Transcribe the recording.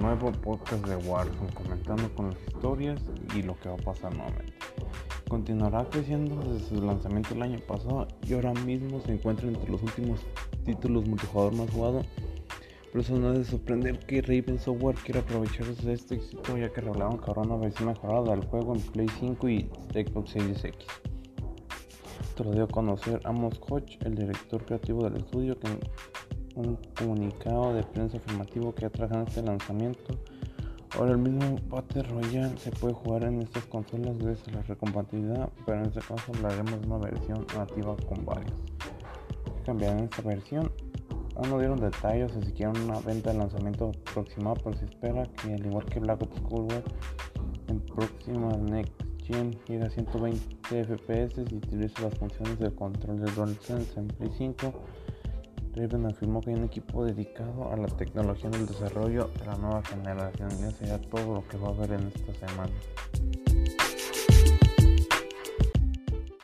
nuevo podcast de Warzone comentando con las historias y lo que va a pasar nuevamente. Continuará creciendo desde su lanzamiento el año pasado y ahora mismo se encuentra entre los últimos títulos multijugador más jugados. Pero eso no es de sorprender que Raven Software quiera aprovecharse de este éxito ya que revelaron que habrá una versión mejorada del juego en Play 5 y Xbox Series X. Esto lo dio a conocer Amos Hodge, el director creativo del estudio, que un comunicado de prensa afirmativo que atrajan este lanzamiento. Ahora el mismo Battle Royale se puede jugar en estas consolas gracias la recompatibilidad, pero en este caso hablaremos de una versión nativa con varios. Cambiarán esta versión. Aún no dieron detalles o siquiera una venta de lanzamiento aproximado, pero se espera que al igual que Black Ops Cold War, en próxima Next Gen llegue a 120 FPS y utiliza las funciones del control de DualSense en Play 5 Raven afirmó que hay un equipo dedicado a la tecnología en el desarrollo de la nueva generación y eso ya todo lo que va a haber en esta semana.